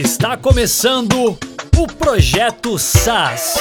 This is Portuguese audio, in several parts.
Está começando o Projeto SAS.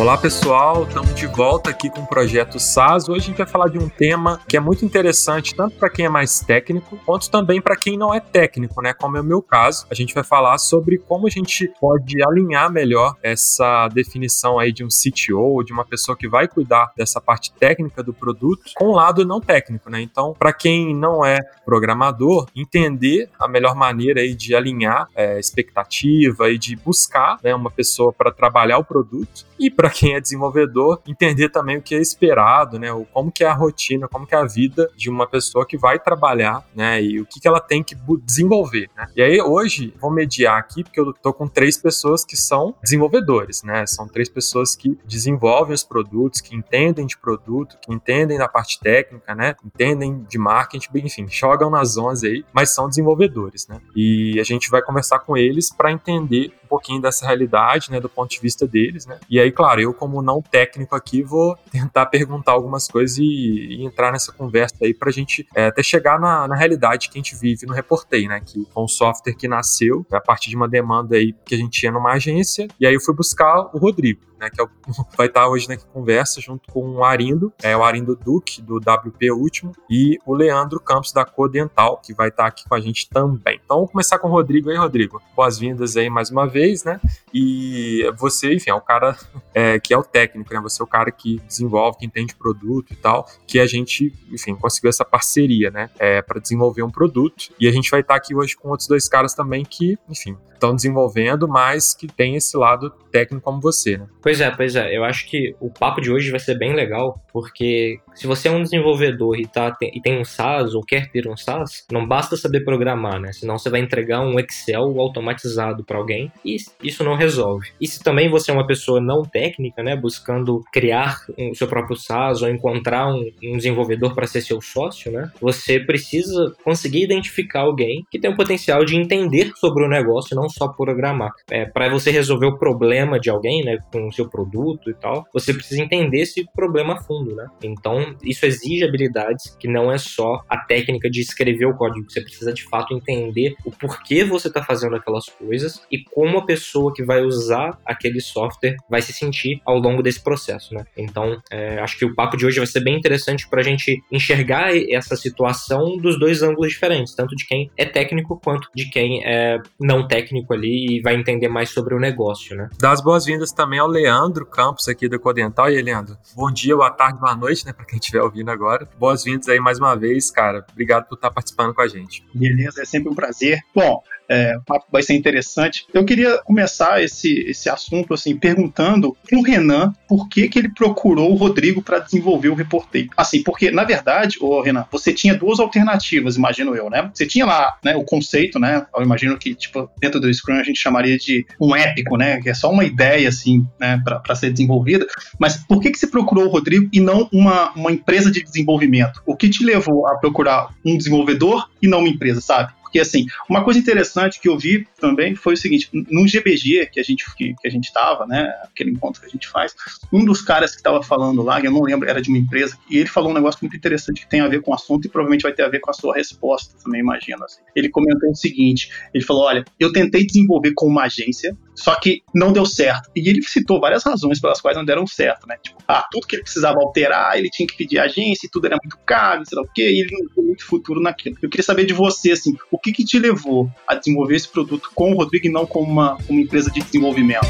Olá pessoal, estamos de volta aqui com o projeto SAS. Hoje a gente vai falar de um tema que é muito interessante, tanto para quem é mais técnico, quanto também para quem não é técnico, né? Como é o meu caso. A gente vai falar sobre como a gente pode alinhar melhor essa definição aí de um CTO, de uma pessoa que vai cuidar dessa parte técnica do produto, com o lado não técnico, né? Então, para quem não é programador, entender a melhor maneira aí de alinhar é, expectativa e de buscar né, uma pessoa para trabalhar o produto e para quem é desenvolvedor entender também o que é esperado, né, o como que é a rotina, como que é a vida de uma pessoa que vai trabalhar, né, e o que que ela tem que desenvolver, né. E aí hoje vou mediar aqui porque eu tô com três pessoas que são desenvolvedores, né, são três pessoas que desenvolvem os produtos, que entendem de produto, que entendem da parte técnica, né, entendem de marketing, enfim, jogam nas 11 aí, mas são desenvolvedores, né. E a gente vai conversar com eles para entender pouquinho dessa realidade, né, do ponto de vista deles, né. E aí claro, eu como não técnico aqui vou tentar perguntar algumas coisas e, e entrar nessa conversa aí para a gente é, até chegar na, na, realidade que a gente vive no Reportei, né? Que foi um software que nasceu a partir de uma demanda aí que a gente tinha numa agência e aí eu fui buscar o Rodrigo né, que é o, vai estar hoje na conversa junto com o Arindo, é o Arindo Duque, do WP Último, e o Leandro Campos, da Codental, que vai estar aqui com a gente também. Então, vamos começar com o Rodrigo aí, Rodrigo. Boas-vindas aí mais uma vez, né? E você, enfim, é o cara é, que é o técnico, né? Você é o cara que desenvolve, que entende produto e tal, que a gente, enfim, conseguiu essa parceria, né? É, para desenvolver um produto. E a gente vai estar aqui hoje com outros dois caras também que, enfim, estão desenvolvendo, mas que tem esse lado técnico como você, né? Pois é, pois é. Eu acho que o papo de hoje vai ser bem legal, porque se você é um desenvolvedor e, tá, tem, e tem um SaaS ou quer ter um SaaS, não basta saber programar, né? Senão você vai entregar um Excel automatizado para alguém e isso não resolve. E se também você é uma pessoa não técnica, né, buscando criar o um, seu próprio SaaS ou encontrar um, um desenvolvedor para ser seu sócio, né, você precisa conseguir identificar alguém que tem o potencial de entender sobre o negócio, não só programar. É, para você resolver o problema de alguém, né, com o seu produto e tal, você precisa entender esse problema a fundo, né? Então, isso exige habilidades que não é só a técnica de escrever o código, você precisa de fato entender o porquê você está fazendo aquelas coisas e como a pessoa que vai usar aquele software vai se sentir ao longo desse processo, né? Então, é, acho que o papo de hoje vai ser bem interessante para a gente enxergar essa situação dos dois ângulos diferentes, tanto de quem é técnico quanto de quem é não técnico ali e vai entender mais sobre o negócio, né? Dá as boas-vindas também ao Leandro Campos aqui da Codental. E aí, Leandro, bom dia, boa tarde, boa noite, né, para quem estiver ouvindo agora. Boas-vindas aí mais uma vez, cara. Obrigado por estar participando com a gente. Beleza, é sempre um prazer. Bom, é, o papo vai ser interessante. Eu queria começar esse, esse assunto assim perguntando pro Renan por que, que ele procurou o Rodrigo para desenvolver o Reportei. Assim, porque na verdade, ô Renan, você tinha duas alternativas, imagino eu, né? Você tinha lá, né, o conceito, né? Eu imagino que tipo dentro do Scrum a gente chamaria de um épico, né? Que é só uma ideia assim, né, para ser desenvolvida. Mas por que que você procurou o Rodrigo e não uma, uma empresa de desenvolvimento? O que te levou a procurar um desenvolvedor e não uma empresa, sabe? Porque, assim, uma coisa interessante que eu vi também foi o seguinte: no GBG que a gente que, que a gente estava, né, aquele encontro que a gente faz, um dos caras que estava falando lá, eu não lembro, era de uma empresa, e ele falou um negócio muito interessante que tem a ver com o assunto e provavelmente vai ter a ver com a sua resposta também, imagino. Assim. Ele comentou o seguinte: ele falou, olha, eu tentei desenvolver com uma agência, só que não deu certo. E ele citou várias razões pelas quais não deram certo, né? Tipo, ah, tudo que ele precisava alterar, ele tinha que pedir agência, tudo era muito caro, sei lá o quê, e ele não viu muito futuro naquilo. Eu queria saber de você, assim, o que que te levou a desenvolver esse produto com o Rodrigo e não com uma, uma empresa de desenvolvimento?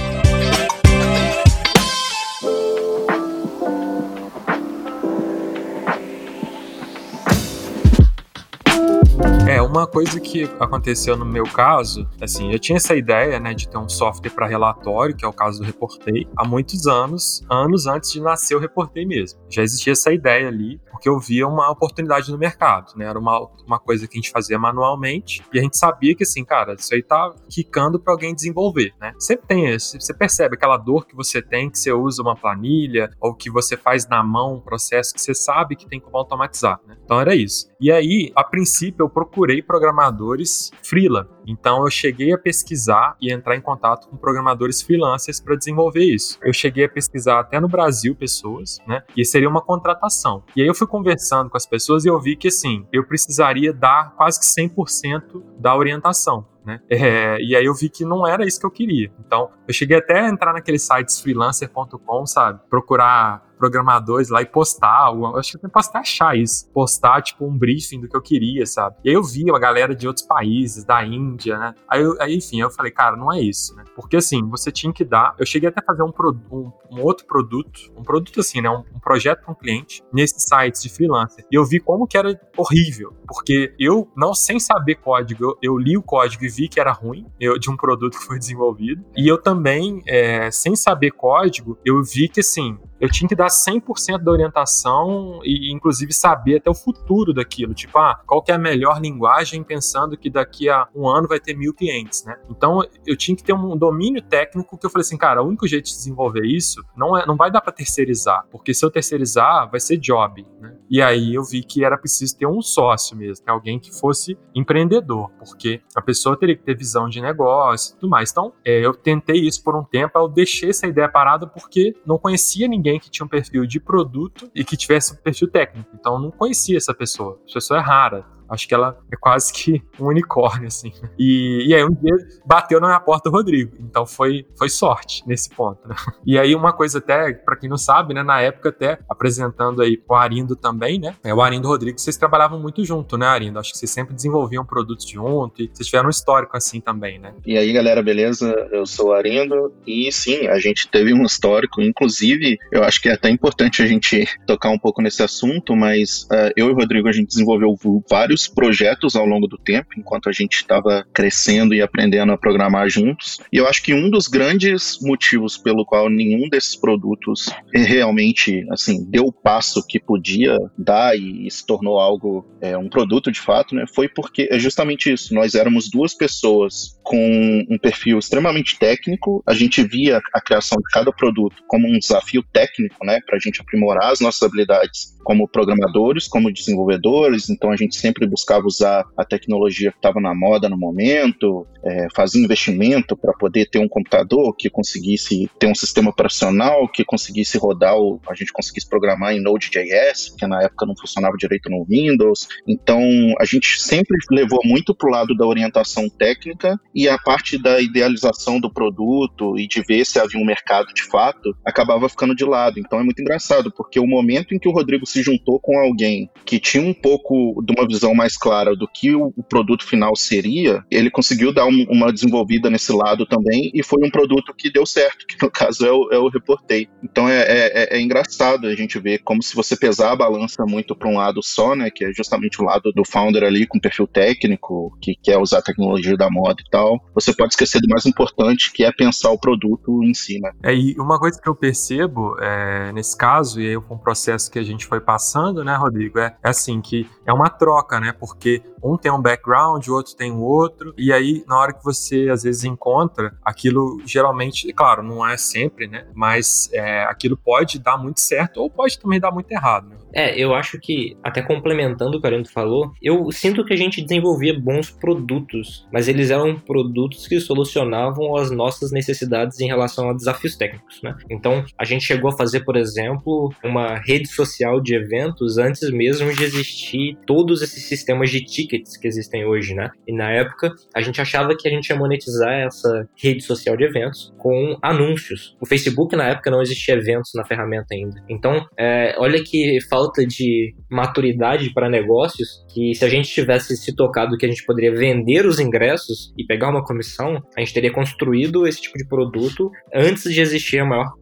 Uma coisa que aconteceu no meu caso, assim, eu tinha essa ideia, né, de ter um software para relatório, que é o caso do Reportei, há muitos anos, anos antes de nascer o Reportei mesmo. Já existia essa ideia ali, porque eu via uma oportunidade no mercado, né? Era uma, uma coisa que a gente fazia manualmente e a gente sabia que, assim, cara, isso aí tá quicando para alguém desenvolver, né? Sempre tem esse, você percebe aquela dor que você tem, que você usa uma planilha ou que você faz na mão um processo que você sabe que tem como automatizar, né? Então era isso. E aí, a princípio, eu procurei programadores freela. Então eu cheguei a pesquisar e entrar em contato com programadores freelancers para desenvolver isso. Eu cheguei a pesquisar até no Brasil pessoas, né? E seria uma contratação. E aí eu fui conversando com as pessoas e eu vi que assim, eu precisaria dar quase que 100% da orientação né? É, e aí eu vi que não era isso que eu queria. Então, eu cheguei até a entrar naqueles sites freelancer.com, sabe? Procurar programadores lá e postar, eu acho que eu posso até achar isso, postar tipo um briefing do que eu queria, sabe? E aí eu vi a galera de outros países, da Índia, né? Aí, eu, aí enfim, eu falei, cara, não é isso, né? Porque assim, você tinha que dar, eu cheguei até a fazer um, um, um outro produto, um produto assim, né? Um, um projeto para um cliente nesses sites de freelancer. E eu vi como que era horrível, porque eu, não sem saber código, eu, eu li o código e vi que era ruim, eu, de um produto que foi desenvolvido. E eu também, é, sem saber código, eu vi que assim, eu tinha que dar 100% da orientação e, inclusive, saber até o futuro daquilo. Tipo, ah, qual que é a melhor linguagem pensando que daqui a um ano vai ter mil clientes, né? Então, eu tinha que ter um domínio técnico que eu falei assim, cara, o único jeito de desenvolver isso não, é, não vai dar para terceirizar, porque se eu terceirizar, vai ser job, né? E aí eu vi que era preciso ter um sócio mesmo, alguém que fosse empreendedor, porque a pessoa teria que ter visão de negócio e tudo mais. Então, é, eu tentei isso por um tempo, eu deixei essa ideia parada porque não conhecia ninguém que tinha um perfil de produto e que tivesse um perfil técnico. Então, não conhecia essa pessoa. Essa pessoa é rara. Acho que ela é quase que um unicórnio, assim. E, e aí um dia bateu na minha porta o Rodrigo. Então foi, foi sorte nesse ponto, né? E aí uma coisa até, para quem não sabe, né? Na época até apresentando aí o Arindo também, né? É, o Arindo Rodrigo, vocês trabalhavam muito junto, né, Arindo? Acho que vocês sempre desenvolviam produtos junto e vocês tiveram um histórico assim também, né? E aí, galera, beleza? Eu sou o Arindo e sim, a gente teve um histórico. Inclusive, eu acho que é até importante a gente tocar um pouco nesse assunto, mas uh, eu e o Rodrigo, a gente desenvolveu vários vários projetos ao longo do tempo, enquanto a gente estava crescendo e aprendendo a programar juntos. E eu acho que um dos grandes motivos pelo qual nenhum desses produtos realmente assim deu o passo que podia dar e se tornou algo é, um produto de fato, né, foi porque é justamente isso. Nós éramos duas pessoas com um perfil extremamente técnico. A gente via a criação de cada produto como um desafio técnico, né, para a gente aprimorar as nossas habilidades como programadores, como desenvolvedores. Então a gente sempre buscava usar a tecnologia que estava na moda no momento, é, fazia investimento para poder ter um computador que conseguisse ter um sistema operacional, que conseguisse rodar, o, a gente conseguisse programar em Node.js, que na época não funcionava direito no Windows. Então a gente sempre levou muito para o lado da orientação técnica e a parte da idealização do produto e de ver se havia um mercado de fato acabava ficando de lado. Então é muito engraçado, porque o momento em que o Rodrigo se juntou com alguém que tinha um pouco de uma visão mais clara do que o, produto final seria, ele conseguiu dar um, uma desenvolvida nesse lado também e foi um produto que deu certo, que no caso é o, é Reportei. Então é, é, é, é engraçado a gente ver como se você pesar a balança muito para um lado só, né, que é justamente o lado do founder ali com perfil técnico, que quer usar a tecnologia da moda e tal, você pode esquecer do mais importante, que é pensar o produto em si, né? É, e uma coisa que eu percebo é, nesse caso, e aí com o processo que a gente foi passando, né, Rodrigo, é, é assim, que é uma troca, né, porque um tem um background, o outro tem o outro, e aí na hora que você às vezes encontra, aquilo geralmente, claro, não é sempre, né, mas é, aquilo pode dar muito certo ou pode também dar muito errado, né? É, eu acho que, até complementando o que o Arindo falou, eu sinto que a gente desenvolvia bons produtos, mas eles eram produtos que solucionavam as nossas necessidades em relação a desafios técnicos, né? Então, a gente chegou a fazer, por exemplo, uma rede social de eventos antes mesmo de existir todos esses sistemas de tickets que existem hoje, né? E na época, a gente achava que a gente ia monetizar essa rede social de eventos com anúncios. O Facebook, na época, não existia eventos na ferramenta ainda. Então, é, olha que falta de maturidade para negócios que se a gente tivesse se tocado que a gente poderia vender os ingressos e pegar uma comissão, a gente teria construído esse tipo de produto antes de existir a maior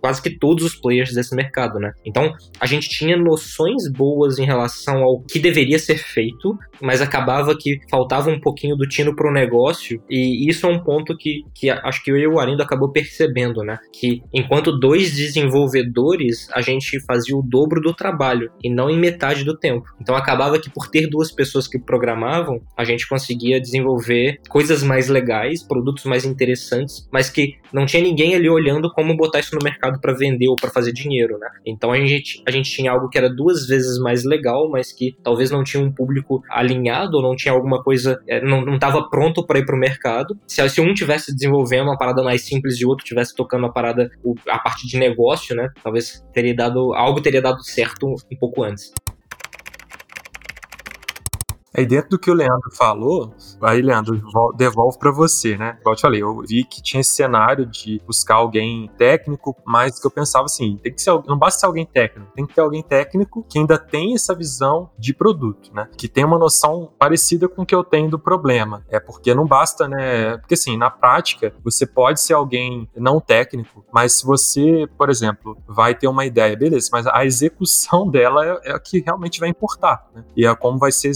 quase que todos os players desse mercado, né? Então, a gente tinha noções boas em relação ao que deveria ser feito, mas acabava que faltava um pouquinho do tino pro negócio, e isso é um ponto que, que acho que eu e o Arindo acabou percebendo, né? Que enquanto dois desenvolvedores, a gente fazia o dobro do trabalho, e não em metade do tempo. Então, acabava que por ter duas pessoas que programavam, a gente conseguia desenvolver coisas mais legais, produtos mais interessantes, mas que não tinha ninguém ali olhando como botar isso no mercado mercado para vender ou para fazer dinheiro, né? Então a gente, a gente tinha algo que era duas vezes mais legal, mas que talvez não tinha um público alinhado ou não tinha alguma coisa, é, não estava pronto para ir para o mercado. Se, se um tivesse desenvolvendo uma parada mais simples e o outro tivesse tocando a parada, a parte de negócio, né? Talvez teria dado algo teria dado certo um pouco antes. Aí dentro do que o Leandro falou, aí Leandro, devolvo para você, né? Igual eu te falei, eu vi que tinha esse cenário de buscar alguém técnico, mas que eu pensava assim, tem que ser, não basta ser alguém técnico, tem que ter alguém técnico que ainda tem essa visão de produto, né? Que tem uma noção parecida com o que eu tenho do problema. É porque não basta, né? Porque assim, na prática, você pode ser alguém não técnico, mas se você, por exemplo, vai ter uma ideia, beleza, mas a execução dela é, é a que realmente vai importar, né? E é como vai ser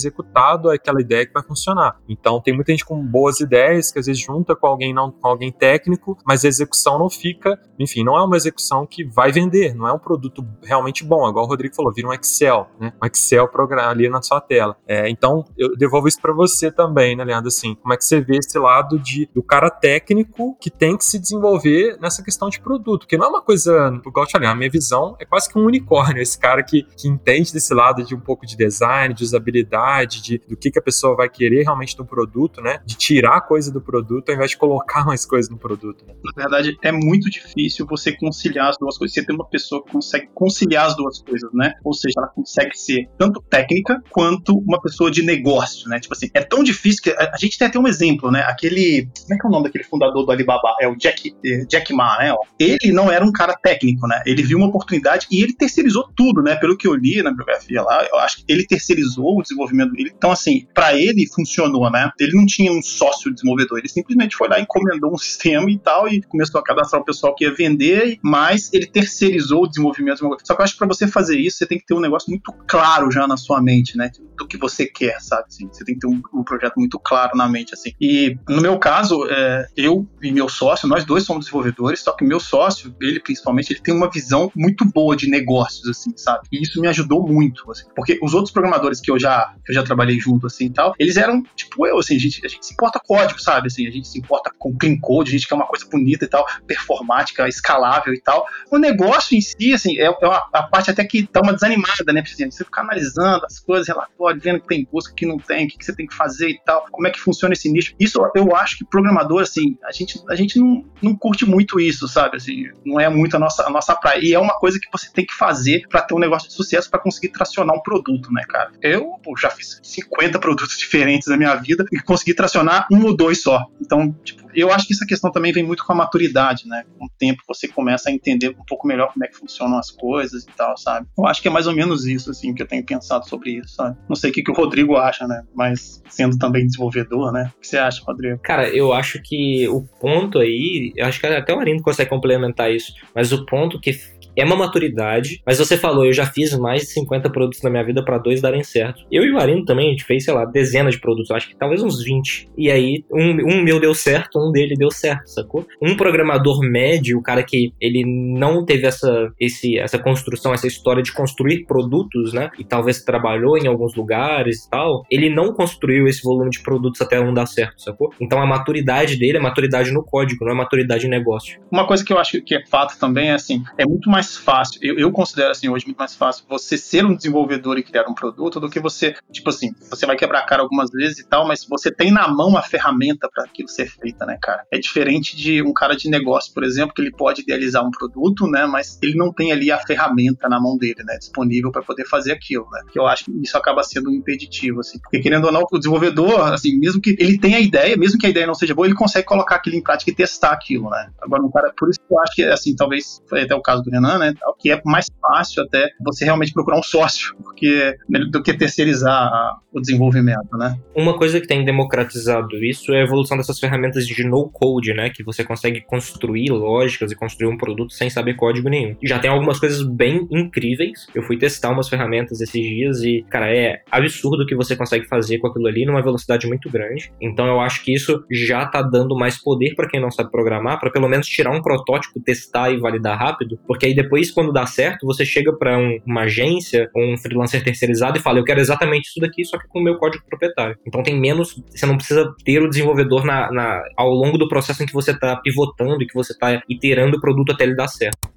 executado aquela ideia que vai funcionar. Então, tem muita gente com boas ideias que às vezes junta com alguém não com alguém técnico, mas a execução não fica, enfim, não é uma execução que vai vender, não é um produto realmente bom, igual o Rodrigo falou, vira um Excel, né? Um Excel ali na sua tela. É, então, eu devolvo isso para você também, né, Leandro? Assim, como é que você vê esse lado de, do cara técnico que tem que se desenvolver nessa questão de produto? Que não é uma coisa, igual eu te falei, a minha visão é quase que um unicórnio, esse cara que, que entende desse lado de um pouco de design, de usabilidade, de, do que, que a pessoa vai querer realmente do produto, né? De tirar coisa do produto ao invés de colocar mais coisa no produto. Né? Na verdade, é muito difícil você conciliar as duas coisas. Você tem uma pessoa que consegue conciliar as duas coisas, né? Ou seja, ela consegue ser tanto técnica quanto uma pessoa de negócio, né? Tipo assim, é tão difícil que a, a gente tem até um exemplo, né? Aquele. Como é que é o nome daquele fundador do Alibaba? É o Jack, eh, Jack Ma, né? Ele não era um cara técnico, né? Ele viu uma oportunidade e ele terceirizou tudo, né? Pelo que eu li na biografia lá, eu acho que ele terceirizou o desenvolvimento dele. Então, assim, para ele funcionou, né? Ele não tinha um sócio desenvolvedor, ele simplesmente foi lá, encomendou um sistema e tal, e começou a cadastrar o pessoal que ia vender, mas ele terceirizou o desenvolvimento. Só que eu acho que para você fazer isso, você tem que ter um negócio muito claro já na sua mente, né? Do que você quer, sabe? Assim, você tem que ter um, um, projeto muito claro na mente, assim. E no meu caso, é, eu e meu sócio, nós dois somos desenvolvedores, só que meu sócio, ele principalmente, ele tem uma visão muito boa de negócios, assim, sabe? E isso me ajudou muito, assim, porque os outros programadores que eu já, que eu já trabalhei junto, assim, e tal, eles eram, tipo, eu, assim, a gente, a gente se importa código, sabe? Assim, a gente se importa com clean code, a gente quer uma coisa bonita e tal, performática, escalável e tal. O negócio em si, assim, é, é uma, a parte até que dá uma desanimada, né? Porque, assim, você ficar analisando as coisas, relatório, vendo que tem busca, que não tem, o que, que você tem que fazer e tal, como é que funciona esse nicho. Isso eu acho que programador, assim, a gente, a gente não, não curte muito isso, sabe? Assim, não é muito a nossa, a nossa praia. E é uma coisa que você tem que fazer para ter um negócio de sucesso, para conseguir tracionar um produto, né, cara? Eu pô, já fiz 50 produtos diferentes na minha vida e consegui tracionar um ou dois só. Então, tipo, eu acho que essa questão também vem muito com a maturidade, né? Com o tempo você começa a entender um pouco melhor como é que funcionam as coisas e tal, sabe? Eu acho que é mais ou menos isso, assim, que eu tenho pensado sobre isso, sabe? Não sei o que, que o Rodrigo acha, né? Mas sendo também desenvolvedor, né? O que você acha, Rodrigo? Cara, eu acho que o ponto aí, eu acho que até o Arindo consegue complementar isso, mas o ponto que é uma maturidade, mas você falou, eu já fiz mais de 50 produtos na minha vida para dois darem certo. Eu e o Arino também, a gente fez, sei lá, dezenas de produtos, acho que talvez uns 20. E aí, um, um meu deu certo, um dele deu certo, sacou? Um programador médio, o cara que ele não teve essa, esse, essa construção, essa história de construir produtos, né? E talvez trabalhou em alguns lugares e tal, ele não construiu esse volume de produtos até um dar certo, sacou? Então a maturidade dele é maturidade no código, não é maturidade em negócio. Uma coisa que eu acho que é fato também é assim, é muito mais mais fácil, eu, eu, considero assim hoje muito mais fácil você ser um desenvolvedor e criar um produto do que você, tipo assim, você vai quebrar a cara algumas vezes e tal, mas você tem na mão a ferramenta para aquilo ser feita, né, cara? É diferente de um cara de negócio, por exemplo, que ele pode idealizar um produto, né, mas ele não tem ali a ferramenta na mão dele, né, disponível para poder fazer aquilo, né? Que eu acho que isso acaba sendo um impeditivo, assim, porque querendo ou não, o desenvolvedor, assim, mesmo que ele tenha a ideia, mesmo que a ideia não seja boa, ele consegue colocar aquilo em prática e testar aquilo, né? Agora, um cara, por isso que eu acho que, assim, talvez foi até o caso do Renan, né? Que é mais fácil até você realmente procurar um sócio porque, do que terceirizar o desenvolvimento, né? Uma coisa que tem democratizado isso é a evolução dessas ferramentas de no-code, né? Que você consegue construir lógicas e construir um produto sem saber código nenhum. Já tem algumas coisas bem incríveis. Eu fui testar umas ferramentas esses dias e, cara, é absurdo o que você consegue fazer com aquilo ali numa velocidade muito grande. Então eu acho que isso já tá dando mais poder para quem não sabe programar, para pelo menos tirar um protótipo, testar e validar rápido, porque aí depois quando dá certo, você chega para um, uma agência, um freelancer terceirizado e fala: Eu quero exatamente isso daqui, só que com o meu código proprietário. Então tem menos, você não precisa ter o desenvolvedor na, na ao longo do processo em que você está pivotando e que você está iterando o produto até ele dar certo.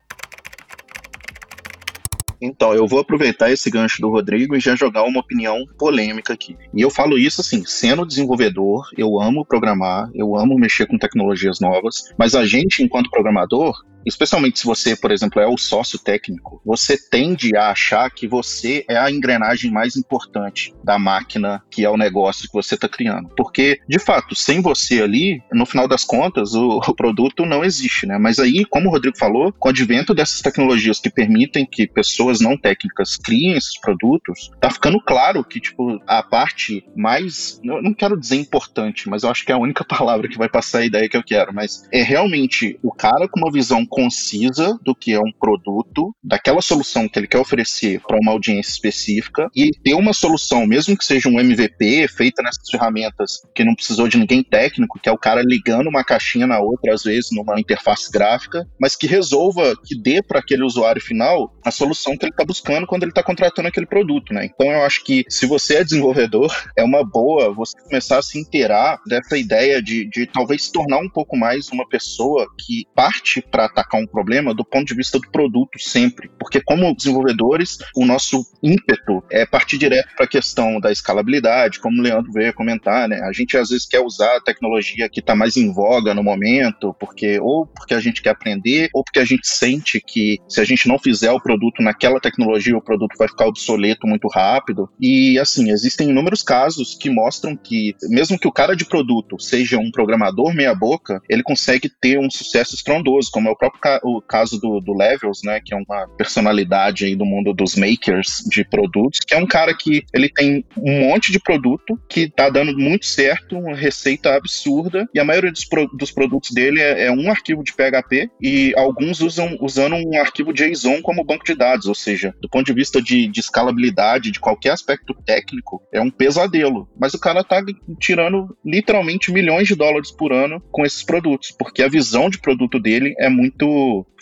Então, eu vou aproveitar esse gancho do Rodrigo e já jogar uma opinião polêmica aqui. E eu falo isso assim, sendo desenvolvedor, eu amo programar, eu amo mexer com tecnologias novas, mas a gente, enquanto programador, especialmente se você, por exemplo, é o sócio técnico, você tende a achar que você é a engrenagem mais importante da máquina que é o negócio que você está criando. Porque, de fato, sem você ali, no final das contas, o, o produto não existe, né? Mas aí, como o Rodrigo falou, com o advento dessas tecnologias que permitem que pessoas não técnicas criem esses produtos, tá ficando claro que, tipo, a parte mais, eu não quero dizer importante, mas eu acho que é a única palavra que vai passar a ideia que eu quero, mas é realmente o cara com uma visão concisa do que é um produto, daquela solução que ele quer oferecer para uma audiência específica e ter uma solução, mesmo que seja um MVP feita nessas ferramentas que não precisou de ninguém técnico, que é o cara ligando uma caixinha na outra, às vezes numa interface gráfica, mas que resolva, que dê para aquele usuário final a solução que ele está buscando quando ele está contratando aquele produto, né? Então eu acho que se você é desenvolvedor, é uma boa você começar a se inteirar dessa ideia de, de talvez se tornar um pouco mais uma pessoa que parte para atacar um problema do ponto de vista do produto sempre, porque como desenvolvedores, o nosso ímpeto é partir direto para a questão da escalabilidade, como o Leandro veio comentar, né? A gente às vezes quer usar a tecnologia que está mais em voga no momento, porque ou porque a gente quer aprender, ou porque a gente sente que se a gente não fizer o produto naquela tecnologia, o produto vai ficar obsoleto muito rápido. E assim, existem inúmeros casos que mostram que mesmo que o cara de produto seja um programador meia boca, ele consegue ter um sucesso estrondoso, como é o próprio ca o caso do, do Levels, né, que é uma personalidade aí do mundo dos makers de produtos, que é um cara que ele tem um monte de produto que tá dando muito certo, uma receita absurda, e a maioria dos, pro dos produtos dele é, é, um arquivo de PHP e alguns usam usando um arquivo JSON como banco de dados, ou seja, do ponto de vista de, de escalabilidade, de qualquer aspecto técnico, é um pesadelo. Mas o cara tá tirando literalmente milhões de dólares por ano com esses produtos, porque a visão de produto dele é muito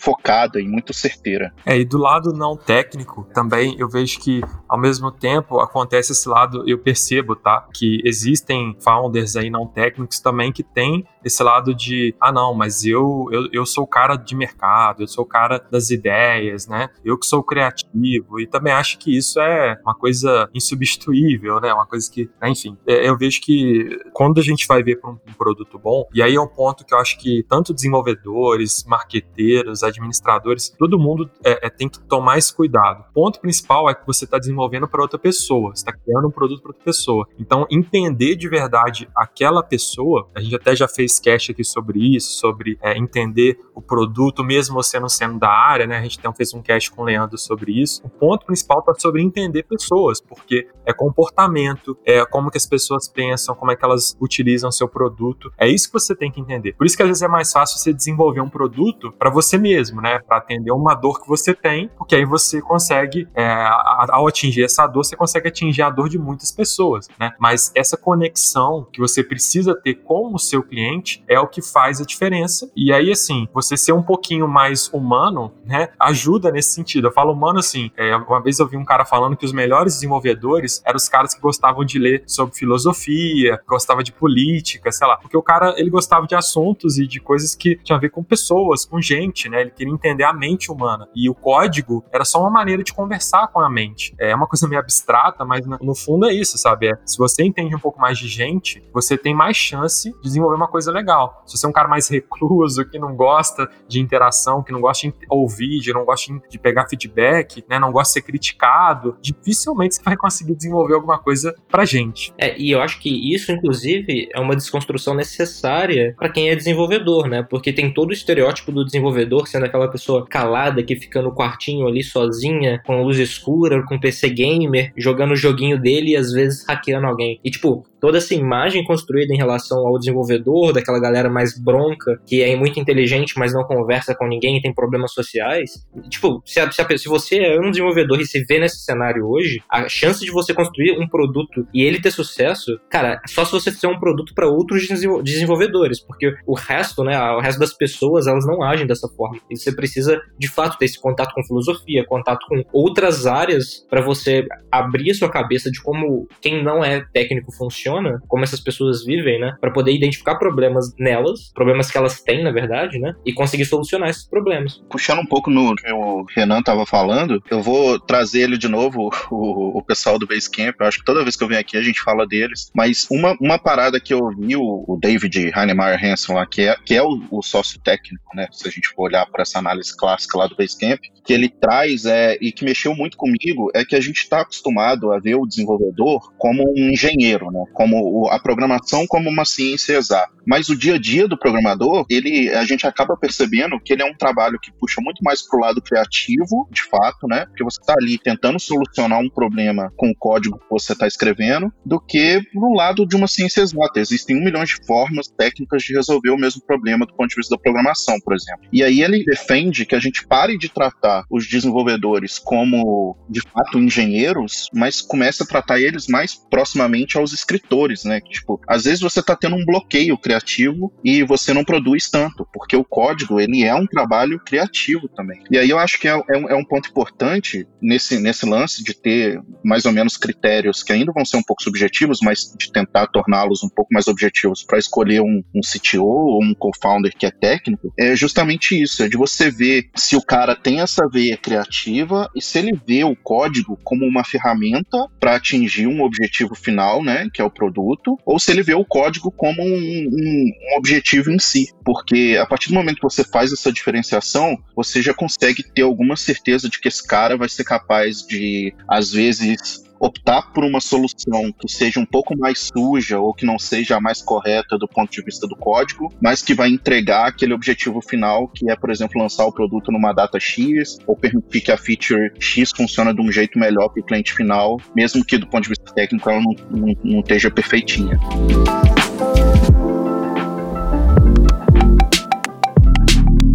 focada e muito certeira. É, e do lado não técnico, também eu vejo que ao mesmo tempo acontece esse lado, eu percebo, tá? Que existem founders aí não técnicos também que tem esse lado de, ah não, mas eu, eu, eu sou o cara de mercado, eu sou o cara das ideias, né? Eu que sou criativo e também acho que isso é uma coisa insubstituível, né? Uma coisa que, né? enfim, é, eu vejo que quando a gente vai ver para um, um produto bom, e aí é um ponto que eu acho que tanto desenvolvedores, marqueteiros, administradores, todo mundo é, é, tem que tomar esse cuidado. O ponto principal é que você está desenvolvendo para outra pessoa, está criando um produto para outra pessoa. Então, entender de verdade aquela pessoa, a gente até já fez cast aqui sobre isso, sobre é, entender o produto, mesmo você não sendo da área, né? A gente então fez um cast com o Leandro sobre isso. O ponto principal está sobre entender pessoas, porque é comportamento, é como que as pessoas pensam, como é que elas utilizam seu produto. É isso que você tem que entender. Por isso que às vezes é mais fácil você desenvolver um produto para você mesmo né? Para atender uma dor que você tem, porque aí você consegue, é, ao atingir essa dor, você consegue atingir a dor de muitas pessoas, né? Mas essa conexão que você precisa ter com o seu cliente é o que faz a diferença. E aí, assim, você ser um pouquinho mais humano, né? Ajuda nesse sentido. Eu falo humano assim, é, uma vez eu vi um cara falando que os melhores desenvolvedores eram os caras que gostavam de ler sobre filosofia, gostava de política, sei lá, porque o cara ele gostava de assuntos e de coisas que tinham a ver com pessoas, com gente, né? Ele queria entender a mente humana. E o código era só uma maneira de conversar com a mente. É uma coisa meio abstrata, mas no fundo é isso, sabe? É, se você entende um pouco mais de gente, você tem mais chance de desenvolver uma coisa legal. Se você é um cara mais recluso, que não gosta de interação, que não gosta de ouvir, que não gosta de pegar feedback, né, não gosta de ser criticado, dificilmente você vai conseguir desenvolver alguma coisa pra gente. É, e eu acho que isso, inclusive, é uma desconstrução necessária para quem é desenvolvedor, né? Porque tem todo o estereótipo do desenvolvedor sendo aquela pessoa calada que fica no quartinho ali sozinha, com luz escura, com PC gamer, jogando o joguinho dele e às vezes hackeando alguém. E tipo, toda essa imagem construída em relação ao desenvolvedor, daquela galera mais bronca, que é muito inteligente, mas não conversa com ninguém e tem problemas sociais. Tipo, se, a, se, a, se você é um desenvolvedor e se vê nesse cenário hoje, a chance de você construir um produto e ele ter sucesso, cara, só se você fizer um produto para outros desenvolvedores, porque o resto, né, o resto das pessoas, elas não agem dessa forma. E você precisa, de fato, ter esse contato com filosofia, contato com outras áreas para você abrir a sua cabeça de como quem não é técnico funciona funciona, como essas pessoas vivem, né? Para poder identificar problemas nelas, problemas que elas têm, na verdade, né? E conseguir solucionar esses problemas. Puxando um pouco no que o Renan estava falando, eu vou trazer ele de novo, o, o pessoal do Basecamp. Eu acho que toda vez que eu venho aqui a gente fala deles. Mas uma, uma parada que eu vi o, o David Heinemeier Hansen lá, que é, que é o, o sócio técnico, né? Se a gente for olhar para essa análise clássica lá do Basecamp, que ele traz é, e que mexeu muito comigo é que a gente está acostumado a ver o desenvolvedor como um engenheiro, né? Como a programação como uma ciência exata. Mas o dia a dia do programador, ele a gente acaba percebendo que ele é um trabalho que puxa muito mais pro lado criativo, de fato, né? Porque você está ali tentando solucionar um problema com o código que você está escrevendo, do que no lado de uma ciência exata. Existem um milhão de formas técnicas de resolver o mesmo problema do ponto de vista da programação, por exemplo. E aí ele defende que a gente pare de tratar os desenvolvedores como, de fato, engenheiros, mas comece a tratar eles mais proximamente aos escritores, né? Tipo, às vezes você está tendo um bloqueio criativo e você não produz tanto, porque o código, ele é um trabalho criativo também. E aí eu acho que é, é, um, é um ponto importante nesse, nesse lance de ter mais ou menos critérios que ainda vão ser um pouco subjetivos, mas de tentar torná-los um pouco mais objetivos para escolher um, um CTO ou um co-founder que é técnico, é justamente isso, é de você ver se o cara tem essa veia criativa e se ele vê o código como uma ferramenta para atingir um objetivo final, né, que é o produto, ou se ele vê o código como um, um, um objetivo em si, porque a partir do momento que você faz essa diferenciação, você já consegue ter alguma certeza de que esse cara vai ser capaz de, às vezes, optar por uma solução que seja um pouco mais suja ou que não seja a mais correta do ponto de vista do código, mas que vai entregar aquele objetivo final, que é, por exemplo, lançar o produto numa data X ou permitir que a feature X funcione de um jeito melhor para o cliente final, mesmo que do ponto de vista técnico ela não, não, não esteja perfeitinha.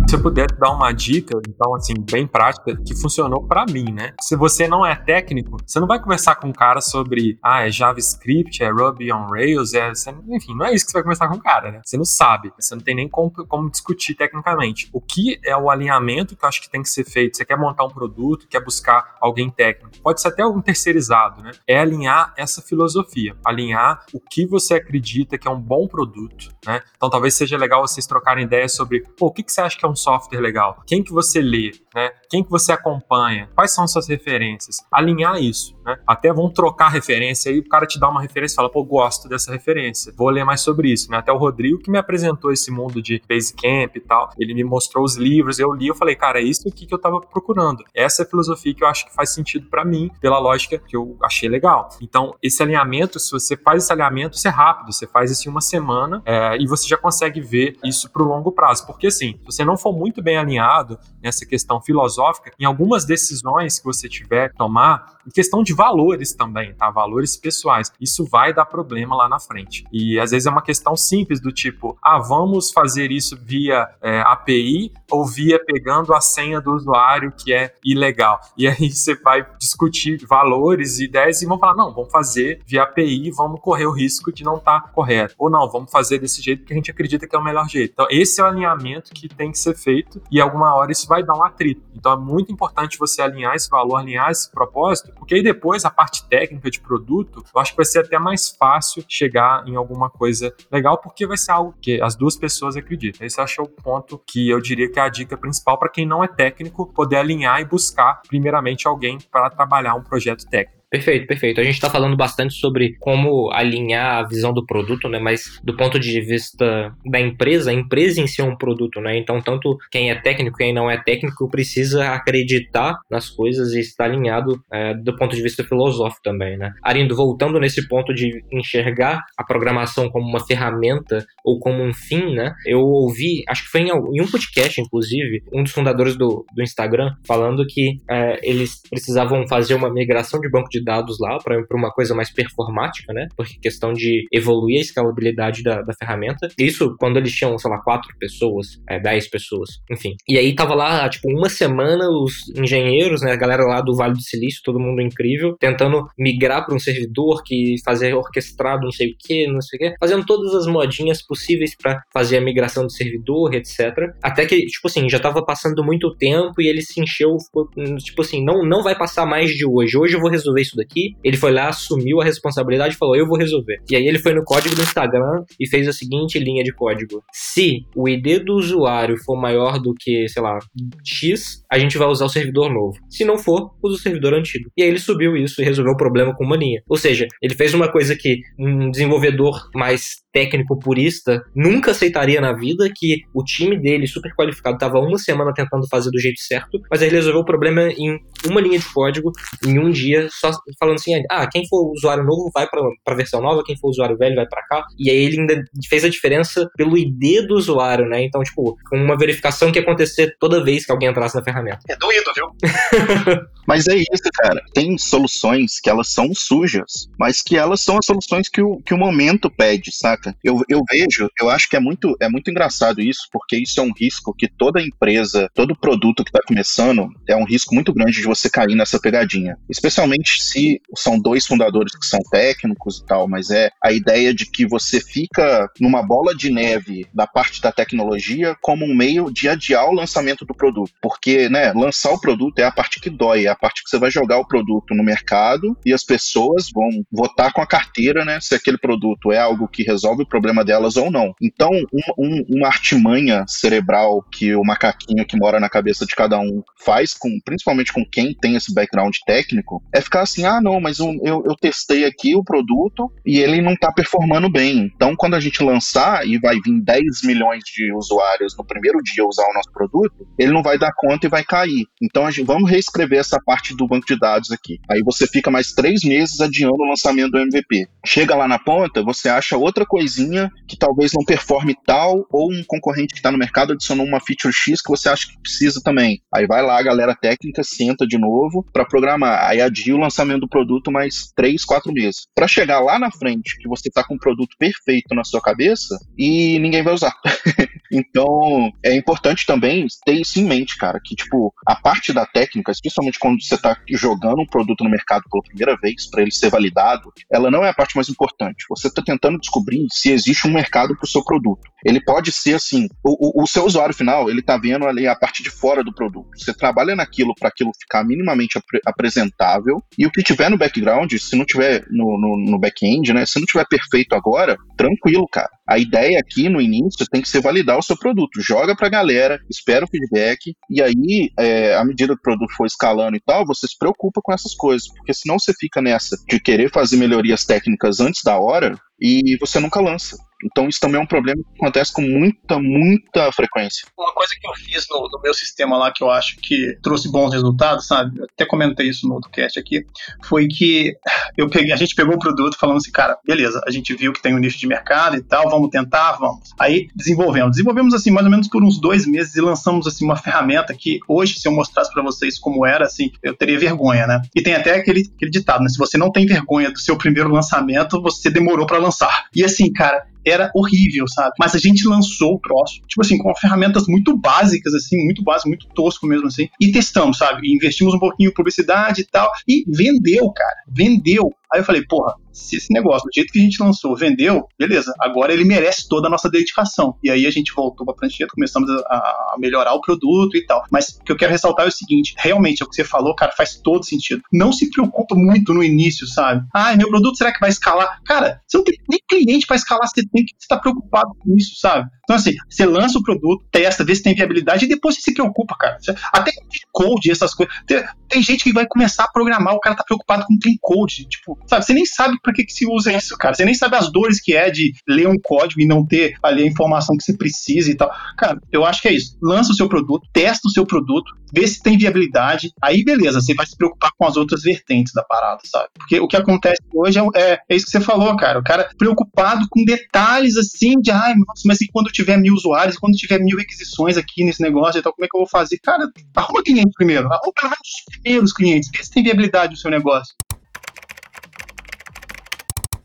Se eu puder dar uma dica, então, assim, bem prática, que funcionou para mim, né? Se você não é técnico, você não vai conversar com um cara sobre, ah, é JavaScript, é Ruby on Rails, é. Enfim, não é isso que você vai conversar com o cara, né? Você não sabe, você não tem nem como, como discutir tecnicamente. O que é o alinhamento que eu acho que tem que ser feito? Você quer montar um produto, quer buscar alguém técnico, pode ser até algum terceirizado, né? É alinhar essa filosofia, alinhar o que você acredita que é um bom produto, né? Então talvez seja legal vocês trocarem ideias sobre, o que, que você acha que é um software legal? Quem que você lê, né? Quem que você acompanha? Quais são suas referências? Alinhar isso, né? Até vão trocar referência e o cara te dá uma referência e fala, pô, gosto dessa referência, vou ler mais sobre isso, né? Até o Rodrigo que me apresentou esse mundo de Basecamp e tal, ele me mostrou os livros, eu li, eu falei, cara, é isso que eu tava procurando. Essa é a filosofia que eu acho que faz sentido para mim, pela lógica que eu achei legal. Então, esse alinhamento, se você faz esse alinhamento, isso é rápido, você faz isso em uma semana é, e você já consegue ver isso pro longo prazo. Porque assim, se você não for muito bem alinhado nessa questão filosófica, em algumas decisões que você tiver que tomar, em questão de valores também, tá? Valores pessoais, isso vai dar problema lá na frente. E às vezes é uma questão simples do tipo, ah, vamos fazer isso via é, API ou via pegando a senha do usuário que é ilegal. E aí você vai discutir valores e ideias e vão falar, não, vamos fazer via API, vamos correr o risco de não estar tá correto. Ou não, vamos fazer desse jeito porque a gente acredita que é o melhor jeito. Então esse é o alinhamento que tem que ser feito e alguma hora isso vai dar um atrito. Então é muito importante você alinhar esse valor, alinhar esse propósito, porque aí depois a parte técnica de produto, eu acho que vai ser até mais fácil chegar em alguma coisa legal, porque vai ser algo que as duas pessoas acreditam. Esse acho é o ponto que eu diria que é a dica principal para quem não é técnico, poder alinhar e buscar primeiramente alguém para trabalhar um projeto técnico. Perfeito, perfeito. A gente está falando bastante sobre como alinhar a visão do produto, né? Mas do ponto de vista da empresa, a empresa em si é um produto, né? Então, tanto quem é técnico, quem não é técnico, precisa acreditar nas coisas e estar alinhado é, do ponto de vista filosófico também, né? Arindo, voltando nesse ponto de enxergar a programação como uma ferramenta ou como um fim, né? Eu ouvi, acho que foi em, um podcast, inclusive, um dos fundadores do, do Instagram falando que é, eles precisavam fazer uma migração de banco de de dados lá para uma coisa mais performática, né? Porque questão de evoluir a escalabilidade da, da ferramenta. Isso quando eles tinham, sei lá, quatro pessoas, é, dez pessoas, enfim. E aí tava lá, tipo, uma semana os engenheiros, né? A galera lá do Vale do Silício, todo mundo incrível, tentando migrar para um servidor que fazer orquestrado, não sei o que, não sei o que, fazendo todas as modinhas possíveis para fazer a migração do servidor, etc. Até que, tipo assim, já tava passando muito tempo e ele se encheu, ficou, tipo assim, não, não vai passar mais de hoje. Hoje eu vou resolver isso daqui. Ele foi lá, assumiu a responsabilidade e falou: Eu vou resolver. E aí ele foi no código do Instagram e fez a seguinte linha de código: Se o ID do usuário for maior do que, sei lá, X, a gente vai usar o servidor novo. Se não for, usa o servidor antigo. E aí ele subiu isso e resolveu o problema com uma linha. Ou seja, ele fez uma coisa que um desenvolvedor mais técnico purista nunca aceitaria na vida que o time dele, super qualificado, estava uma semana tentando fazer do jeito certo, mas ele resolveu o problema em uma linha de código, em um dia, só falando assim: ah, quem for usuário novo vai para a versão nova, quem for usuário velho vai para cá. E aí ele ainda fez a diferença pelo ID do usuário, né? Então, tipo, com uma verificação que ia acontecer toda vez que alguém entrasse na ferramenta. É doído, viu? mas é isso, cara. Tem soluções que elas são sujas, mas que elas são as soluções que o, que o momento pede, saca? Eu, eu vejo, eu acho que é muito, é muito engraçado isso, porque isso é um risco que toda empresa, todo produto que está começando, é um risco muito grande de você cair nessa pegadinha. Especialmente se são dois fundadores que são técnicos e tal, mas é a ideia de que você fica numa bola de neve da parte da tecnologia como um meio de adiar o lançamento do produto. Porque, né, lançar o produto é a parte que dói, é a parte que você vai jogar o produto no mercado e as pessoas vão votar com a carteira, né, se aquele produto é algo que resolve o problema delas ou não. Então, um, um, uma artimanha cerebral que o macaquinho que mora na cabeça de cada um faz, com, principalmente com quem tem esse background técnico, é ficar assim: ah, não, mas eu, eu, eu testei aqui o produto e ele não está performando bem. Então, quando a gente lançar e vai vir 10 milhões de usuários no primeiro dia usar o nosso produto, ele não vai dar conta e vai cair. Então, a gente, vamos reescrever essa parte do banco de dados aqui. Aí você fica mais três meses adiando o lançamento do MVP. Chega lá na ponta, você acha outra coisinha que talvez não performe tal, ou um concorrente que está no mercado adicionou uma feature X que você acha que precisa também. Aí vai lá a galera técnica, senta de novo para programar. Aí adia o lançamento do produto mais três, quatro meses. Para chegar lá na frente, que você está com um produto perfeito na sua cabeça e ninguém vai usar. então, é importante também ter isso em mente, cara, que tipo, a parte da técnica, especialmente quando você está jogando um produto no mercado pela primeira vez para ele ser validado, ela não é a parte mais importante. Você está tentando descobrir se existe um mercado para o seu produto. Ele pode ser assim, o, o, o seu usuário final, ele está vendo ali a parte de fora do produto. Você trabalha naquilo para aquilo ficar minimamente ap apresentável e o que tiver no background, se não tiver no, no, no back-end, né, se não tiver perfeito agora, tranquilo, cara. A ideia aqui no início tem que ser validar o seu produto. Joga para a galera, espera o feedback e aí, é, à medida que o produto for escalando e tal, você se preocupa com essas coisas, porque senão você fica nessa de querer fazer melhorias técnicas antes da hora e você nunca lança. Então isso também é um problema que acontece com muita, muita frequência. Uma coisa que eu fiz no, no meu sistema lá que eu acho que trouxe bons resultados, sabe? Eu até comentei isso no outro cast aqui, foi que eu peguei, a gente pegou o produto falando assim, cara, beleza, a gente viu que tem um nicho de mercado e tal, vamos tentar, vamos. Aí desenvolvemos. Desenvolvemos assim mais ou menos por uns dois meses e lançamos assim uma ferramenta que hoje, se eu mostrasse para vocês como era, assim, eu teria vergonha, né? E tem até aquele, aquele ditado, né? Se você não tem vergonha do seu primeiro lançamento, você demorou para lançar. E assim, cara, era horrível, sabe? Mas a gente lançou o troço, tipo assim, com ferramentas muito básicas, assim, muito básico, muito tosco mesmo, assim, e testamos, sabe? E investimos um pouquinho em publicidade e tal, e vendeu, cara, vendeu. Aí eu falei, porra, se esse negócio, do jeito que a gente lançou, vendeu, beleza, agora ele merece toda a nossa dedicação. E aí a gente voltou pra prancheta, começamos a, a, melhorar o produto e tal. Mas o que eu quero ressaltar é o seguinte: realmente, é o que você falou, cara, faz todo sentido. Não se preocupa muito no início, sabe? Ah, meu produto será que vai escalar? Cara, você não tem nem cliente para escalar, você tem que estar preocupado com isso, sabe? Então, assim, você lança o produto, testa, vê se tem viabilidade e depois você se preocupa, cara. Até com code, essas coisas. Tem, tem, gente que vai começar a programar, o cara tá preocupado com clean code. Tipo, sabe? Você nem sabe para que, que se usa isso, cara. Você nem sabe as dores que é de ler um código e não ter ali a informação que você precisa e tal. Cara, eu acho que é isso. Lança o seu produto, testa o seu produto, vê se tem viabilidade. Aí, beleza, você vai se preocupar com as outras vertentes da parada, sabe? Porque o que acontece hoje é, é, é isso que você falou, cara. O cara preocupado com detalhes assim de, ai, nossa, mas e quando tiver mil usuários, quando tiver mil requisições aqui nesse negócio e tal, como é que eu vou fazer? Cara, arruma cliente primeiro, arruma pelo menos os primeiros clientes, vê se tem viabilidade no seu negócio.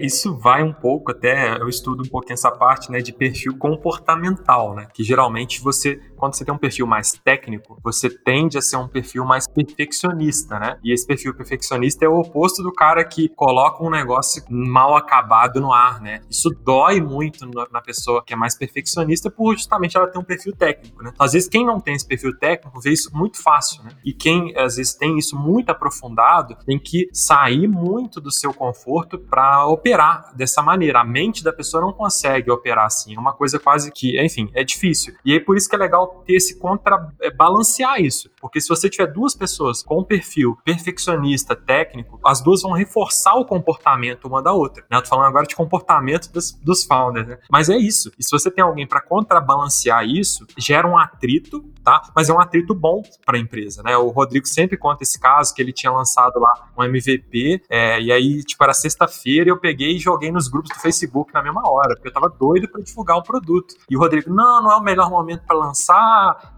Isso vai um pouco até, eu estudo um pouquinho essa parte, né, de perfil comportamental, né, que geralmente você, quando você tem um perfil mais técnico, você tende a ser um perfil mais perfeccionista, né, e esse perfil perfeccionista é o oposto do cara que coloca um negócio mal acabado no ar, né, isso dói muito na pessoa que é mais perfeccionista por justamente ela ter um perfil técnico, né, às vezes quem não tem esse perfil técnico vê isso muito fácil, né, e quem às vezes tem isso muito aprofundado tem que sair muito do seu conforto para operar dessa maneira. A mente da pessoa não consegue operar assim. É uma coisa quase que, enfim, é difícil. E aí por isso que é legal ter esse contra é, balancear isso, porque se você tiver duas pessoas com um perfil perfeccionista, técnico, as duas vão reforçar o comportamento uma da outra. Né? Eu tô falando agora de comportamento dos, dos founders, né? Mas é isso. E se você tem alguém para contrabalancear isso, gera um atrito, tá? Mas é um atrito bom para a empresa, né? O Rodrigo sempre conta esse caso que ele tinha lançado lá um MVP, é, e aí, tipo, era sexta-feira, eu peguei e joguei nos grupos do Facebook na mesma hora, porque eu tava doido para divulgar o produto. E o Rodrigo, não, não é o melhor momento para lançar,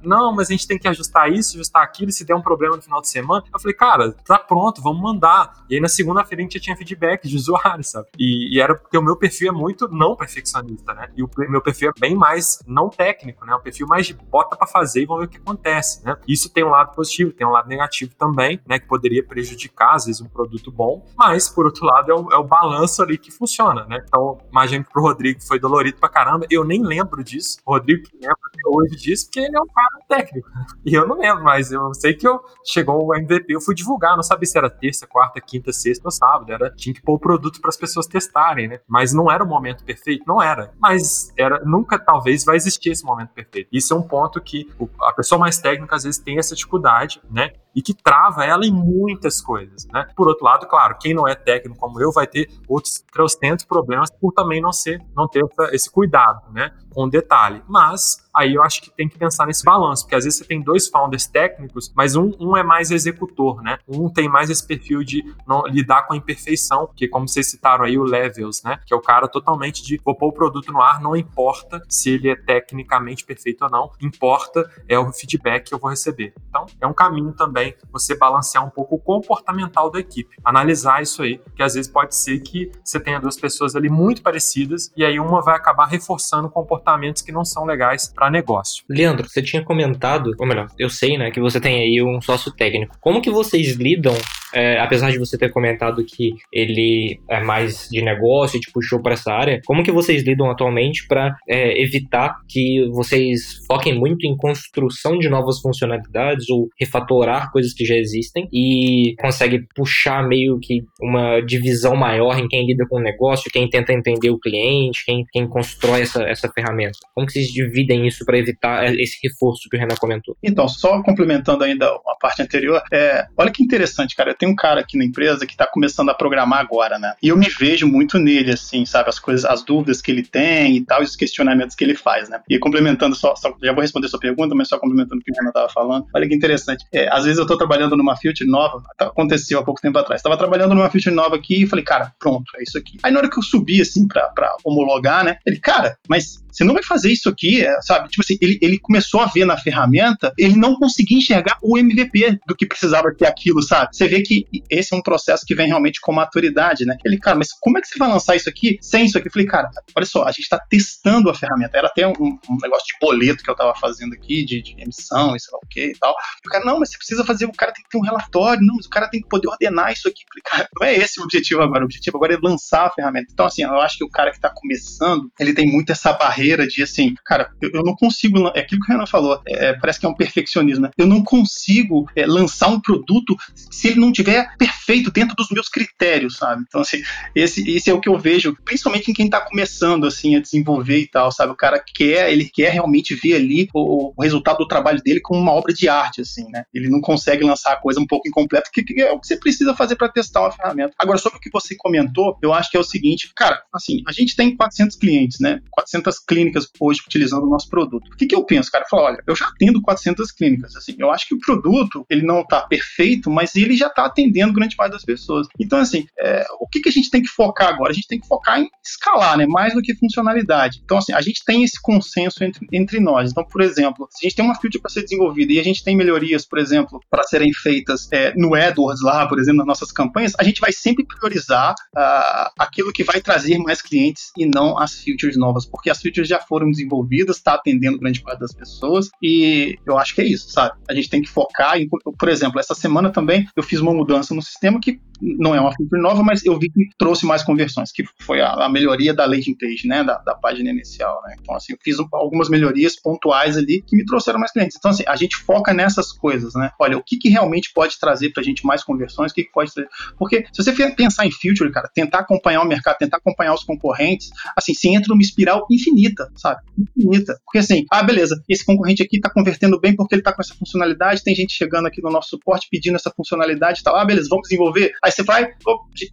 não, mas a gente tem que ajustar isso, ajustar aquilo, se der um problema no final de semana. Eu falei, cara, tá pronto, vamos mandar. E aí na segunda-feira a gente já tinha feedback de usuário, sabe? E, e, era porque o meu perfil é muito não perfeccionista, né? E o meu perfil é bem mais não técnico, né? O perfil mais de bota para fazer e vamos ver o que acontece, né? Isso tem um lado positivo, tem um lado negativo também, né? Que poderia prejudicar, às vezes, um produto bom, mas por outro lado é o, é o balanço ali que funciona, né? Então, imagino que pro Rodrigo foi dolorido pra caramba. Eu nem lembro disso. O Rodrigo que lembra hoje disso, porque ele é um cara técnico. E eu não lembro, mas eu sei que eu chegou o MVP, eu fui divulgar, não sabia se era terça, quarta, quinta, sexta ou sábado. Era, tinha que pôr o produto para as pessoas testarem, né? Mas não era o momento perfeito, não era. Mas era, nunca talvez vai existir esse momento perfeito. Isso é um ponto que a pessoa mais técnica às vezes tem essa dificuldade, né? E que trava ela em muitas coisas, né? Por outro lado, claro, quem não é técnico como eu vai ter outros 300 problemas por também não ser, não ter esse cuidado, né? Com detalhe. Mas aí eu acho que tem que pensar nesse balanço, porque às vezes você tem dois founders técnicos, mas um, um é mais executor, né? Um tem mais esse perfil de não lidar com a imperfeição, que como vocês citaram aí, o Levels, né? Que é o cara totalmente de vou pôr o produto no ar, não importa se ele é tecnicamente perfeito ou não, importa é o feedback que eu vou receber. Então, é um caminho também você balancear um pouco o comportamental da equipe, analisar isso aí, que às vezes pode ser que você tenha duas pessoas ali muito parecidas e aí uma vai acabar reforçando comportamentos que não são legais para negócio. Leandro, você tinha comentado, ou melhor, eu sei, né, que você tem aí um sócio técnico. Como que vocês lidam é, apesar de você ter comentado que ele é mais de negócio e te puxou para essa área, como que vocês lidam atualmente para é, evitar que vocês foquem muito em construção de novas funcionalidades ou refatorar coisas que já existem e consegue puxar meio que uma divisão maior em quem lida com o negócio, quem tenta entender o cliente, quem, quem constrói essa, essa ferramenta? Como que vocês dividem isso para evitar esse reforço que o Renan comentou? Então, só complementando ainda a parte anterior, é, olha que interessante, cara. Eu tem um cara aqui na empresa que está começando a programar agora, né? E eu me vejo muito nele, assim, sabe? As coisas, as dúvidas que ele tem e tal, e os questionamentos que ele faz, né? E complementando, só, só já vou responder sua pergunta, mas só complementando o que o Renan estava falando. Olha que interessante. É, às vezes eu estou trabalhando numa feature nova, aconteceu há pouco tempo atrás. Estava trabalhando numa feature nova aqui e falei, cara, pronto, é isso aqui. Aí na hora que eu subi, assim, para homologar, né? Ele, cara, mas você não vai fazer isso aqui, é, sabe? Tipo assim, ele, ele começou a ver na ferramenta, ele não conseguia enxergar o MVP do que precisava ter aquilo, sabe? Você vê que esse é um processo que vem realmente com maturidade, né? Ele, cara, mas como é que você vai lançar isso aqui sem isso aqui? Eu falei, cara, olha só, a gente tá testando a ferramenta. Era até um, um negócio de boleto que eu tava fazendo aqui, de, de emissão e sei lá o que e tal. O cara, não, mas você precisa fazer, o cara tem que ter um relatório, não, mas o cara tem que poder ordenar isso aqui. Eu falei, cara, não é esse o objetivo agora. O objetivo agora é lançar a ferramenta. Então, assim, eu acho que o cara que tá começando, ele tem muito essa barreira de assim, cara, eu, eu não consigo, é aquilo que o Renan falou, é, parece que é um perfeccionismo, né? Eu não consigo é, lançar um produto se ele não tiver perfeito dentro dos meus critérios, sabe? Então, assim, esse, esse é o que eu vejo, principalmente em quem tá começando, assim, a desenvolver e tal, sabe? O cara quer, ele quer realmente ver ali o, o resultado do trabalho dele como uma obra de arte, assim, né? Ele não consegue lançar a coisa um pouco incompleta, que, que é o que você precisa fazer para testar uma ferramenta. Agora, sobre o que você comentou, eu acho que é o seguinte, cara, assim, a gente tem 400 clientes, né? 400 clínicas hoje utilizando o nosso produto. O que, que eu penso, cara? Eu falo, olha, eu já tendo 400 clínicas, assim, eu acho que o produto, ele não tá perfeito, mas ele já tá atendendo grande parte das pessoas. Então, assim, é, o que, que a gente tem que focar agora? A gente tem que focar em escalar, né? Mais do que funcionalidade. Então, assim, a gente tem esse consenso entre, entre nós. Então, por exemplo, se a gente tem uma feature para ser desenvolvida e a gente tem melhorias, por exemplo, para serem feitas é, no AdWords lá, por exemplo, nas nossas campanhas, a gente vai sempre priorizar uh, aquilo que vai trazer mais clientes e não as features novas, porque as features já foram desenvolvidas, está atendendo grande parte das pessoas e eu acho que é isso, sabe? A gente tem que focar em, por exemplo, essa semana também eu fiz uma mudança no sistema que não é uma feature nova, mas eu vi que trouxe mais conversões, que foi a, a melhoria da landing page, né, da, da página inicial, né? Então, assim, eu fiz um, algumas melhorias pontuais ali que me trouxeram mais clientes. Então, assim, a gente foca nessas coisas, né? Olha, o que, que realmente pode trazer pra gente mais conversões, o que, que pode trazer... Porque se você pensar em future, cara, tentar acompanhar o mercado, tentar acompanhar os concorrentes, assim, você entra numa espiral infinita, sabe? Infinita. Porque, assim, ah, beleza, esse concorrente aqui tá convertendo bem porque ele tá com essa funcionalidade, tem gente chegando aqui no nosso suporte pedindo essa funcionalidade tal. Ah, beleza, vamos desenvolver. Aí você vai,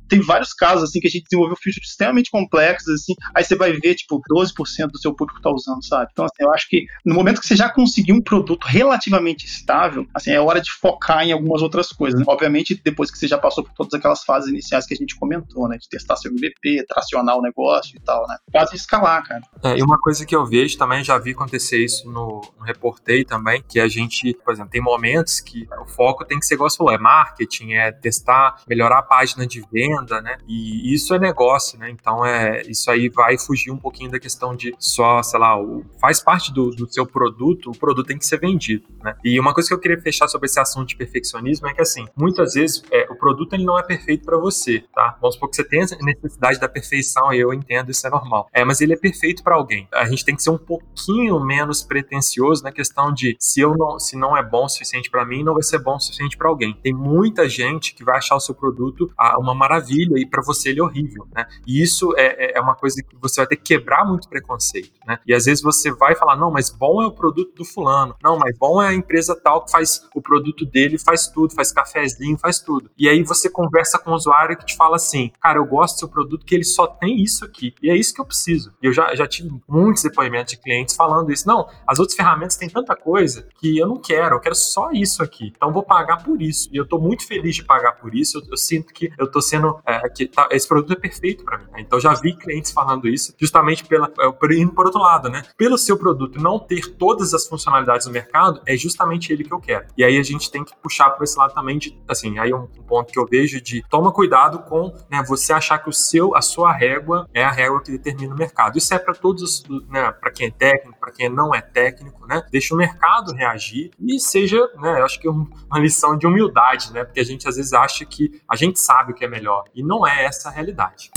tem vários casos assim que a gente desenvolveu features extremamente complexos assim, aí você vai ver tipo 12% do seu público tá usando, sabe? Então assim, eu acho que no momento que você já conseguiu um produto relativamente estável, assim, é hora de focar em algumas outras coisas. Né? Obviamente, depois que você já passou por todas aquelas fases iniciais que a gente comentou, né, de testar seu MVP, tracionar o negócio e tal, né? Quase escalar, cara. É, e uma coisa que eu vejo também, já vi acontecer isso no, no Reportei também, que a gente, por exemplo, tem momentos que o foco tem que ser igual você falou, é marketing, é testar, melhorar a página de venda, né? E isso é negócio, né? Então é isso aí vai fugir um pouquinho da questão de só, sei lá, o, faz parte do, do seu produto, o produto tem que ser vendido, né? E uma coisa que eu queria fechar sobre esse assunto de perfeccionismo é que assim, muitas vezes é, o produto ele não é perfeito para você, tá? Vamos supor que você tenha necessidade da perfeição, eu entendo, isso é normal. É, mas ele é perfeito para alguém. A gente tem que ser um pouquinho menos pretencioso na questão de se eu não, se não é bom o suficiente para mim, não vai ser bom o suficiente para alguém. Tem muita gente que vai achar o seu produto ah, uma maravilha e para você ele é horrível, né? E isso é, é, é uma coisa que você vai ter que quebrar muito preconceito, né? E às vezes você vai falar, não, mas bom é o produto do fulano, não, mas bom é a empresa tal que faz o produto dele, faz tudo, faz cafezinho, faz tudo. E aí você conversa com o usuário que te fala assim, cara, eu gosto do seu produto que ele só tem isso aqui, e é isso que eu preciso. E eu já, já tive muitos depoimentos de clientes falando isso, não, as outras ferramentas têm tanta coisa que eu não quero, eu quero só isso aqui, então vou pagar por isso. E eu tô muito feliz de pagar por isso, eu, eu sinto que eu tô sendo, é, que tá, esse produto é perfeito para mim. Né? Então já vi clientes falando isso, justamente pela, é, indo por outro lado, né? Pelo seu produto não ter todas as funcionalidades do mercado, é justamente ele que eu quero. E aí a gente tem que puxar por esse lado também de, assim, aí um, um ponto que eu vejo de toma cuidado com, né, você achar que o seu, a sua régua é a régua que determina o mercado. Isso é para todos, né, para quem é técnico, para quem não é técnico, né? Deixa o mercado reagir e seja, né, eu acho que é uma lição de humildade, né? Porque a gente às vezes acha que a gente sabe o que é melhor e não é essa a realidade.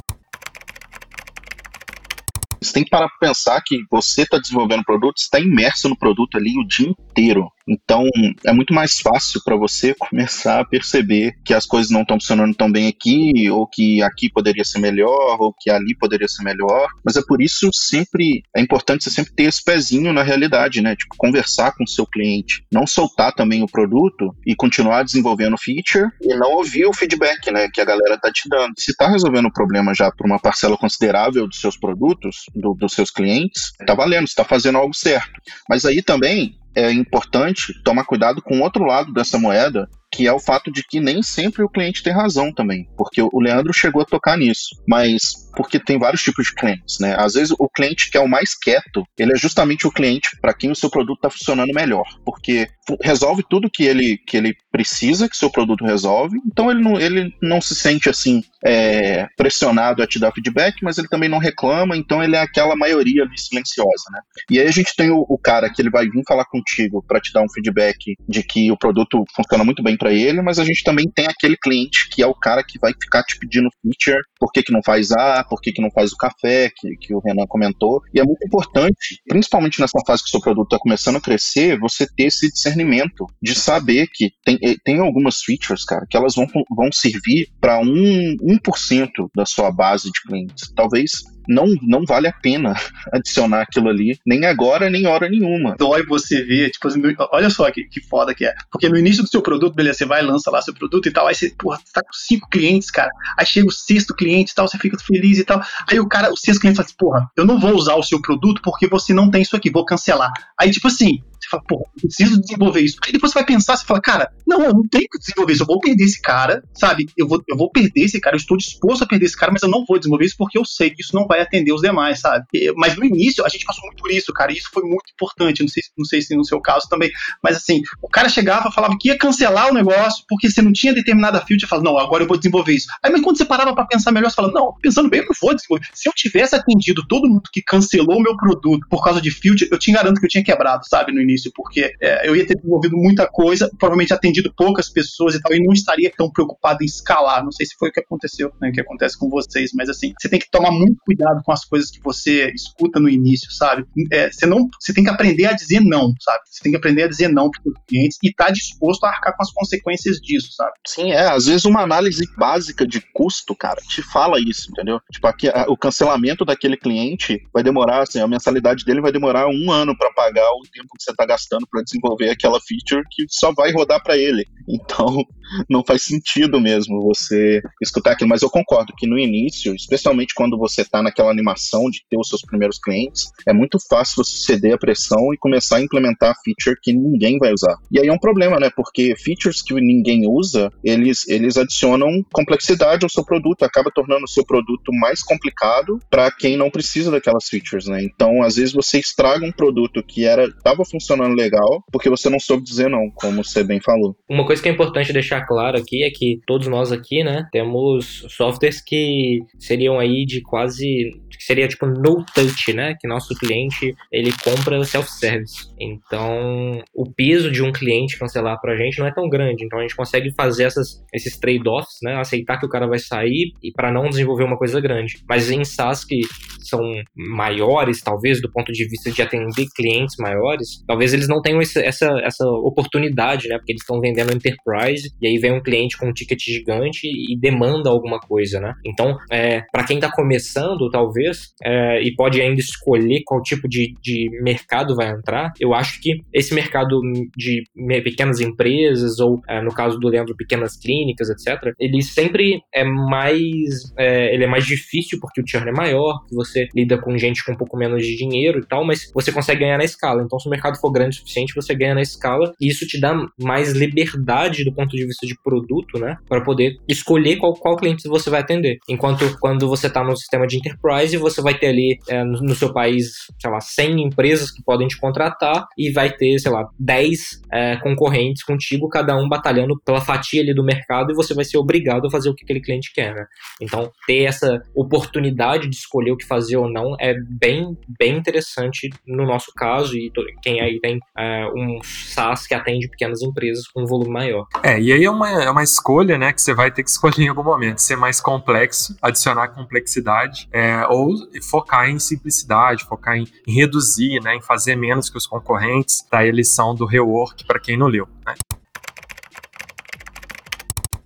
Você tem que parar para pensar que você está desenvolvendo o produto, está imerso no produto ali o dia inteiro. Então, é muito mais fácil para você começar a perceber que as coisas não estão funcionando tão bem aqui, ou que aqui poderia ser melhor, ou que ali poderia ser melhor. Mas é por isso sempre é importante você sempre ter esse pezinho na realidade, né? Tipo, conversar com o seu cliente, não soltar também o produto e continuar desenvolvendo feature e não ouvir o feedback, né, que a galera tá te dando. Se tá resolvendo o problema já para uma parcela considerável dos seus produtos, do, dos seus clientes, tá valendo, você tá fazendo algo certo. Mas aí também é importante tomar cuidado com o outro lado dessa moeda, que é o fato de que nem sempre o cliente tem razão também, porque o Leandro chegou a tocar nisso, mas porque tem vários tipos de clientes, né? Às vezes o cliente que é o mais quieto, ele é justamente o cliente para quem o seu produto está funcionando melhor, porque resolve tudo que ele, que ele precisa que seu produto resolve, então ele não, ele não se sente assim é, pressionado a te dar feedback, mas ele também não reclama, então ele é aquela maioria ali silenciosa, né? E aí a gente tem o, o cara que ele vai vir falar contigo para te dar um feedback de que o produto funciona muito bem para ele, mas a gente também tem aquele cliente que é o cara que vai ficar te pedindo feature, por que, que não faz A, por que, que não faz o café, que, que o Renan comentou. E é muito importante, principalmente nessa fase que o seu produto está começando a crescer, você ter esse discernimento de saber que tem, eh, tem algumas features, cara, que elas vão, vão servir para um, 1% da sua base de clientes. Talvez não, não vale a pena adicionar aquilo ali, nem agora, nem hora nenhuma. Dói você ver, tipo assim, olha só que, que foda que é. Porque no início do seu produto, beleza, você vai lança lá seu produto e tal, aí você, porra, tá com cinco clientes, cara. Aí chega o sexto cliente e tal, você fica feliz e tal. Aí o cara, o sexto cliente fala assim, porra, eu não vou usar o seu produto porque você não tem isso aqui, vou cancelar. Aí, tipo assim, Você fala, pô, preciso desenvolver isso. Aí depois você vai pensar, você fala, cara, não, eu não tenho que desenvolver isso, eu vou perder esse cara, sabe? Eu vou, eu vou perder esse cara, eu estou disposto a perder esse cara, mas eu não vou desenvolver isso porque eu sei que isso não vai atender os demais, sabe? Mas no início a gente passou muito por isso, cara, e isso foi muito importante. Não sei, não sei se no seu caso também, mas assim, o cara chegava falava que ia cancelar o negócio porque você não tinha determinada feature, falava, não, agora eu vou desenvolver isso. Aí, mas quando você parava para pensar melhor, você fala, não, pensando bem, eu não vou desenvolver. Se eu tivesse atendido todo mundo que cancelou o meu produto por causa de feature, eu te garanto que eu tinha quebrado, sabe, no início, porque é, eu ia ter desenvolvido muita coisa, provavelmente atendido poucas pessoas e tal, e não estaria tão preocupado em escalar. Não sei se foi o que aconteceu, né, o que acontece com vocês, mas assim, você tem que tomar muito cuidado com as coisas que você escuta no início, sabe? É, você não, você tem que aprender a dizer não, sabe? Você tem que aprender a dizer não para os clientes e estar tá disposto a arcar com as consequências disso, sabe? Sim, é. Às vezes uma análise básica de custo, cara, te fala isso, entendeu? Tipo, aqui, a, o cancelamento daquele cliente vai demorar, assim, a mensalidade dele vai demorar um ano para pagar o tempo que você está gastando para desenvolver aquela feature que só vai rodar para ele. Então, não faz sentido mesmo você escutar aquilo. Mas eu concordo que no início, especialmente quando você está naquela animação de ter os seus primeiros clientes, é muito fácil você ceder a pressão e começar a implementar feature que ninguém vai usar. E aí é um problema, né? Porque features que ninguém usa, eles, eles adicionam complexidade ao seu produto, acaba tornando o seu produto mais complicado para quem não precisa daquelas features, né? Então, às vezes você estraga um produto que era estava funcionando legal porque você não soube dizer não, como você bem falou. Uma coisa que é importante deixar claro aqui é que todos nós aqui, né, temos softwares que seriam aí de quase que seria tipo no touch, né, que nosso cliente ele compra self-service. Então, o peso de um cliente cancelar pra gente não é tão grande. Então, a gente consegue fazer essas, esses trade-offs, né, aceitar que o cara vai sair e para não desenvolver uma coisa grande. Mas em SaaS que são maiores, talvez do ponto de vista de atender clientes maiores, talvez eles não tenham esse, essa, essa oportunidade, né, porque eles estão vendendo enterprise e aí vem um cliente com um ticket gigante e demanda alguma coisa, né? Então, é, para quem está começando, talvez, é, e pode ainda escolher qual tipo de, de mercado vai entrar, eu acho que esse mercado de pequenas empresas, ou é, no caso do Leandro, pequenas clínicas, etc., ele sempre é mais. É, ele é mais difícil porque o churn é maior, você lida com gente com um pouco menos de dinheiro e tal, mas você consegue ganhar na escala. Então, se o mercado for grande o suficiente, você ganha na escala e isso te dá mais liberdade do ponto de vista de produto, né? Para poder escolher qual, qual cliente você vai atender. Enquanto quando você está no sistema de enterprise, você vai ter ali é, no, no, seu país, sei lá, 100 empresas que podem te contratar e vai ter, sei lá, 10 é, concorrentes contigo, cada um batalhando pela fatia ali do mercado e você vai ser obrigado a fazer o que aquele cliente quer, né? Então, ter essa oportunidade de escolher o que fazer ou não é bem, bem interessante no nosso caso e quem aí tem é, um SaaS que atende pequenas empresas com um volume maior. É, e aí é uma, é uma escolha, né, que você vai ter que escolher em algum momento, ser mais complexo, adicionar complexidade, é, ou focar em simplicidade, focar em, em, reduzir, né, em fazer menos que os concorrentes, tá a lição do rework para quem não leu, né.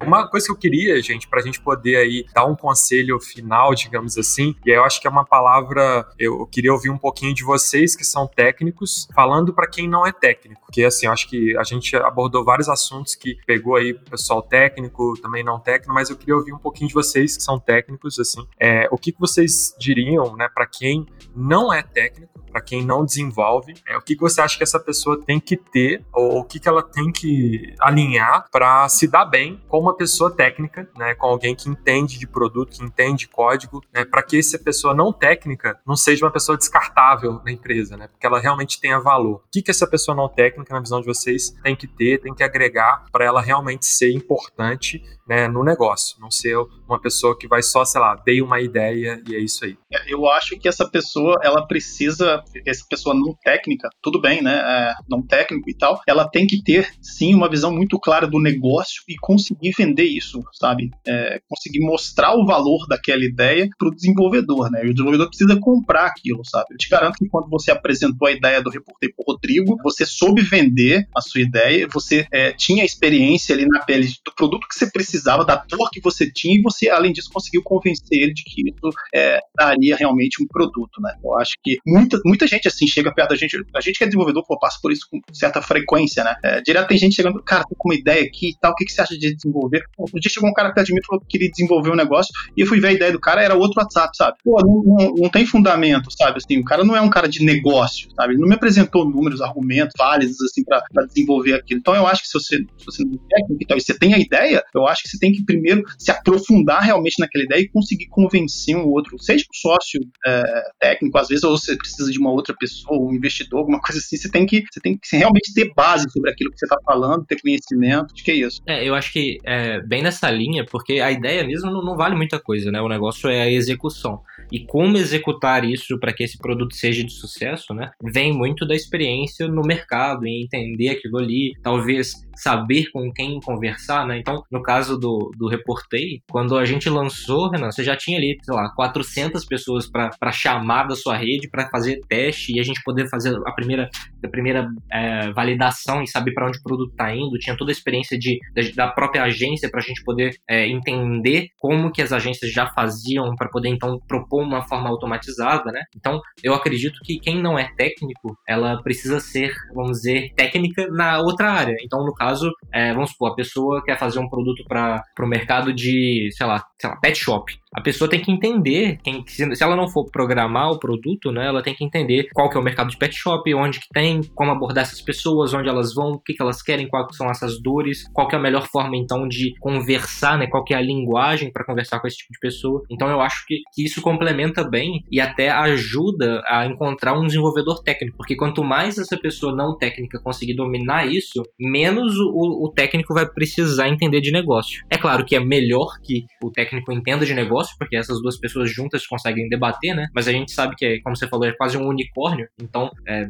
Uma coisa que eu queria, gente, para a gente poder aí dar um conselho final, digamos assim, e aí eu acho que é uma palavra, eu queria ouvir um pouquinho de vocês que são técnicos, falando para quem não é técnico, porque assim, eu acho que a gente abordou vários assuntos que pegou aí pessoal técnico, também não técnico, mas eu queria ouvir um pouquinho de vocês que são técnicos, assim, é, o que, que vocês diriam, né, para quem não é técnico, para quem não desenvolve, é, o que, que você acha que essa pessoa tem que ter, ou o que, que ela tem que alinhar para se dar bem com uma pessoa técnica, né, com alguém que entende de produto, que entende código, né, para que essa pessoa não técnica não seja uma pessoa descartável na empresa, né, porque ela realmente tenha valor. O que, que essa pessoa não técnica, na visão de vocês, tem que ter, tem que agregar para ela realmente ser importante né, no negócio, não ser uma pessoa que vai só, sei lá, dei uma ideia e é isso aí. É, eu acho que essa pessoa, ela precisa, essa pessoa não técnica, tudo bem, né, é, não técnico e tal, ela tem que ter, sim, uma visão muito clara do negócio e conseguir vender isso, sabe? É, conseguir mostrar o valor daquela ideia para o desenvolvedor, né? E o desenvolvedor precisa comprar aquilo, sabe? Eu te garanto que quando você apresentou a ideia do reporteiro para Rodrigo, você soube vender a sua ideia, você é, tinha experiência ali na pele do produto que você precisa precisava, da dor que você tinha, e você, além disso, conseguiu convencer ele de que isso é, daria realmente um produto, né? Eu acho que muita, muita gente assim chega perto da gente, a gente que é desenvolvedor, pô, passa por isso com certa frequência, né? É, direto tem gente chegando, cara, tô com uma ideia aqui e tal, o que, que você acha de desenvolver? Um dia chegou um cara perto de mim e falou que queria desenvolver um negócio, e eu fui ver a ideia do cara, era outro WhatsApp, sabe? Pô, não, não, não tem fundamento, sabe? Assim, o cara não é um cara de negócio, sabe? Ele não me apresentou números, argumentos válidos, assim, para desenvolver aquilo. Então eu acho que se você, se você não é técnico e tal, e você tem a ideia, eu acho que você tem que primeiro se aprofundar realmente naquela ideia e conseguir convencer um outro, seja um sócio é, técnico, às vezes, ou você precisa de uma outra pessoa, um investidor, alguma coisa assim, você tem que, você tem que realmente ter base sobre aquilo que você está falando, ter conhecimento, acho que é isso. É, eu acho que é bem nessa linha, porque a ideia mesmo não, não vale muita coisa, né? O negócio é a execução. E como executar isso para que esse produto seja de sucesso, né? Vem muito da experiência no mercado, em entender aquilo ali, talvez saber com quem conversar, né? Então, no caso do, do Reportei, quando a gente lançou, Renan, você já tinha ali, sei lá, 400 pessoas para chamar da sua rede, para fazer teste e a gente poder fazer a primeira, a primeira é, validação e saber para onde o produto está indo. Tinha toda a experiência de, da, própria agência para a gente poder é, entender como que as agências já faziam para poder, então, propor uma forma automatizada, né? Então, eu acredito que quem não é técnico, ela precisa ser, vamos dizer, técnica na outra área. Então, no caso, caso, é, vamos supor, a pessoa quer fazer um produto para o mercado de, sei lá, sei lá, pet shop a pessoa tem que entender, quem, se ela não for programar o produto, né, ela tem que entender qual que é o mercado de pet shop, onde que tem, como abordar essas pessoas, onde elas vão, o que, que elas querem, quais são essas dores, qual que é a melhor forma então de conversar, né, qual que é a linguagem para conversar com esse tipo de pessoa. Então eu acho que, que isso complementa bem e até ajuda a encontrar um desenvolvedor técnico, porque quanto mais essa pessoa não técnica conseguir dominar isso, menos o, o técnico vai precisar entender de negócio. É claro que é melhor que o técnico entenda de negócio porque essas duas pessoas juntas conseguem debater, né? Mas a gente sabe que, como você falou, é quase um unicórnio, então é,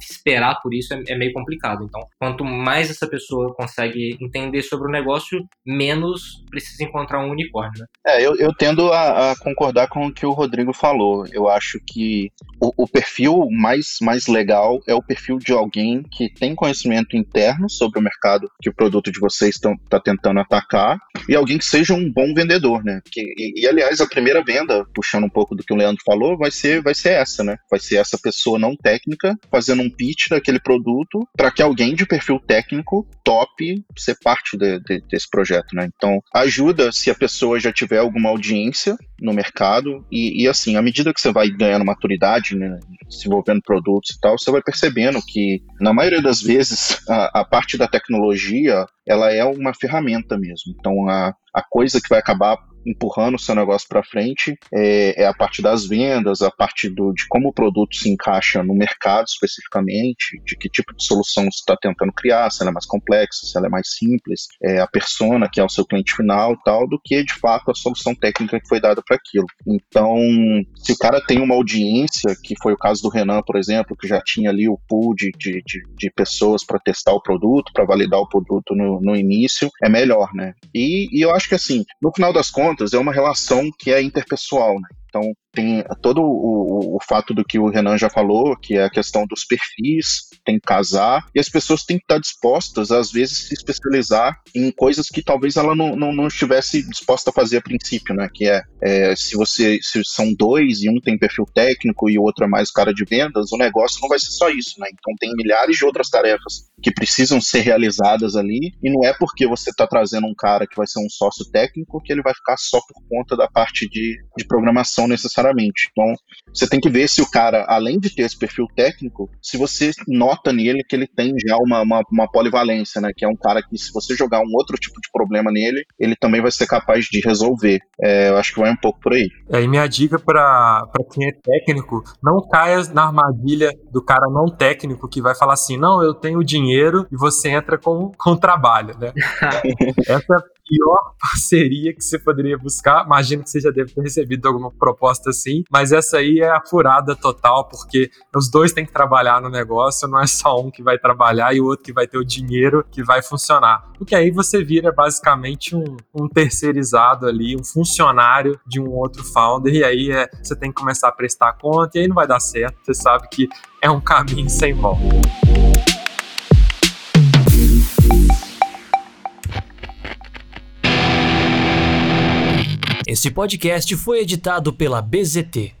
esperar por isso é, é, meio complicado. Então, quanto mais essa pessoa consegue entender sobre o negócio, menos precisa encontrar um unicórnio, né? É, eu, eu tendo a, a concordar com o que o Rodrigo falou. Eu acho que o, o, perfil mais, mais legal é o perfil de alguém que tem conhecimento interno sobre o mercado que o produto de vocês está tentando atacar e alguém que seja um bom vendedor, né? Que, e, e, aliás, a primeira venda, puxando um pouco do que o Leandro falou, vai ser, vai ser essa, né? Vai ser essa pessoa não técnica fazendo um pitch daquele produto para que alguém de perfil técnico top ser parte de, de, desse projeto, né? Então, ajuda se a pessoa já tiver alguma audiência no mercado e, e assim, à medida que você vai ganhando maturidade, né, desenvolvendo produtos e tal, você vai percebendo que, na maioria das vezes, a, a parte da tecnologia, ela é uma ferramenta mesmo. Então, a, a coisa que vai acabar empurrando o seu negócio para frente é, é, a parte das vendas, a parte do, de como o produto se encaixa no mercado especificamente, de que tipo de solução você está tentando criar, se ela é mais complexa, se ela é mais simples, é, a persona que é o seu cliente final e tal, do que de fato a solução técnica que foi dada para aquilo. Então, se o cara tem uma audiência, que foi o caso do Renan, por exemplo, que já tinha ali o pool de, de, de, de pessoas para testar o produto, para validar o produto no, no início, é melhor, né? E, e eu acho que assim, no final das contas, contas, é uma relação que é interpessoal, né? Então, tem todo o, o, fato do que o Renan já falou, que é a questão dos perfis, tem que casar, e as pessoas têm que estar dispostas, às vezes, se especializar em coisas que talvez ela não, não, não estivesse disposta a fazer a princípio, né? Que é, é, se você se são dois e um tem perfil técnico e o outro é mais cara de vendas, o negócio não vai ser só isso, né? Então tem milhares de outras tarefas que precisam ser realizadas ali, e não é porque você está trazendo um cara que vai ser um sócio técnico que ele vai ficar só por conta da parte de, de programação necessariamente. Então, você tem que ver se o cara, além de ter esse perfil técnico, se você nota nele que ele tem já uma, uma, uma polivalência, né? Que é um cara que, se você jogar um outro tipo de problema nele, ele também vai ser capaz de resolver. É, eu acho que vai um pouco por aí. É, e minha dica para quem é técnico, não caia na armadilha do cara não técnico que vai falar assim, não, eu tenho dinheiro e você entra com, com trabalho, né? Essa pior parceria que você poderia buscar. Imagino que você já deve ter recebido alguma proposta assim, mas essa aí é a furada total, porque os dois têm que trabalhar no negócio, não é só um que vai trabalhar e o outro que vai ter o dinheiro que vai funcionar. Porque aí você vira basicamente um, um terceirizado ali, um funcionário de um outro founder, e aí é, você tem que começar a prestar conta, e aí não vai dar certo. Você sabe que é um caminho sem volta. Este podcast foi editado pela BZT